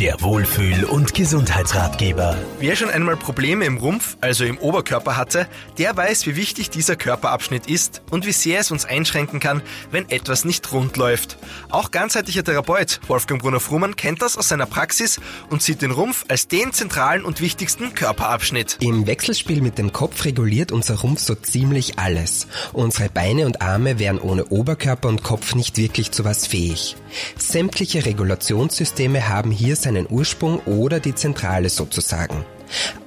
Der Wohlfühl- und Gesundheitsratgeber. Wer schon einmal Probleme im Rumpf, also im Oberkörper hatte, der weiß, wie wichtig dieser Körperabschnitt ist und wie sehr es uns einschränken kann, wenn etwas nicht rund läuft. Auch ganzheitlicher Therapeut Wolfgang Brunner-Frumann kennt das aus seiner Praxis und sieht den Rumpf als den zentralen und wichtigsten Körperabschnitt. Im Wechselspiel mit dem Kopf reguliert unser Rumpf so ziemlich alles. Unsere Beine und Arme wären ohne Oberkörper und Kopf nicht wirklich zu was fähig. Sämtliche Regulationssysteme haben hier seinen Ursprung oder die Zentrale sozusagen.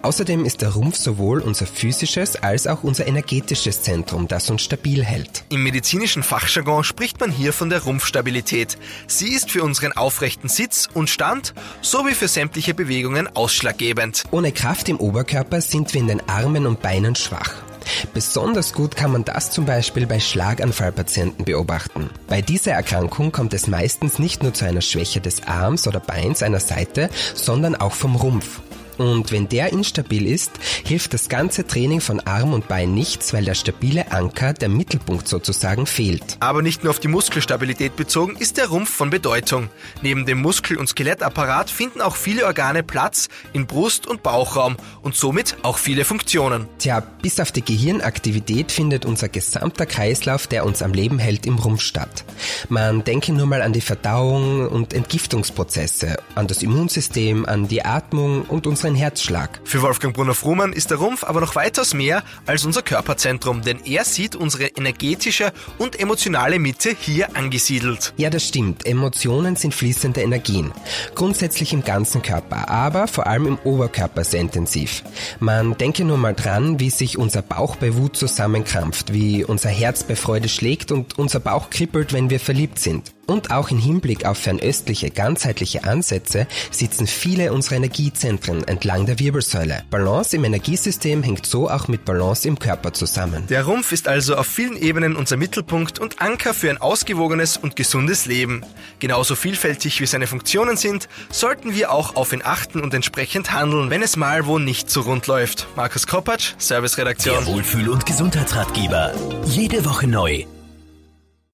Außerdem ist der Rumpf sowohl unser physisches als auch unser energetisches Zentrum, das uns stabil hält. Im medizinischen Fachjargon spricht man hier von der Rumpfstabilität. Sie ist für unseren aufrechten Sitz und Stand sowie für sämtliche Bewegungen ausschlaggebend. Ohne Kraft im Oberkörper sind wir in den Armen und Beinen schwach. Besonders gut kann man das zum Beispiel bei Schlaganfallpatienten beobachten. Bei dieser Erkrankung kommt es meistens nicht nur zu einer Schwäche des Arms oder Beins einer Seite, sondern auch vom Rumpf. Und wenn der instabil ist, hilft das ganze Training von Arm und Bein nichts, weil der stabile Anker, der Mittelpunkt sozusagen, fehlt. Aber nicht nur auf die Muskelstabilität bezogen ist der Rumpf von Bedeutung. Neben dem Muskel- und Skelettapparat finden auch viele Organe Platz in Brust- und Bauchraum und somit auch viele Funktionen. Tja, bis auf die Gehirnaktivität findet unser gesamter Kreislauf, der uns am Leben hält, im Rumpf statt. Man denke nur mal an die Verdauung und Entgiftungsprozesse, an das Immunsystem, an die Atmung und unsere unseren Herzschlag. Für Wolfgang Brunner-Frumann ist der Rumpf aber noch weitaus mehr als unser Körperzentrum, denn er sieht unsere energetische und emotionale Mitte hier angesiedelt. Ja, das stimmt. Emotionen sind fließende Energien. Grundsätzlich im ganzen Körper, aber vor allem im Oberkörper sehr intensiv. Man denke nur mal dran, wie sich unser Bauch bei Wut zusammenkrampft, wie unser Herz bei Freude schlägt und unser Bauch kribbelt, wenn wir verliebt sind. Und auch im Hinblick auf fernöstliche, ganzheitliche Ansätze sitzen viele unserer Energiezentren entlang der Wirbelsäule. Balance im Energiesystem hängt so auch mit Balance im Körper zusammen. Der Rumpf ist also auf vielen Ebenen unser Mittelpunkt und Anker für ein ausgewogenes und gesundes Leben. Genauso vielfältig wie seine Funktionen sind, sollten wir auch auf ihn achten und entsprechend handeln, wenn es mal wo nicht so rund läuft. Markus Kopacz, Serviceredaktion. Der Wohlfühl- und Gesundheitsratgeber. Jede Woche neu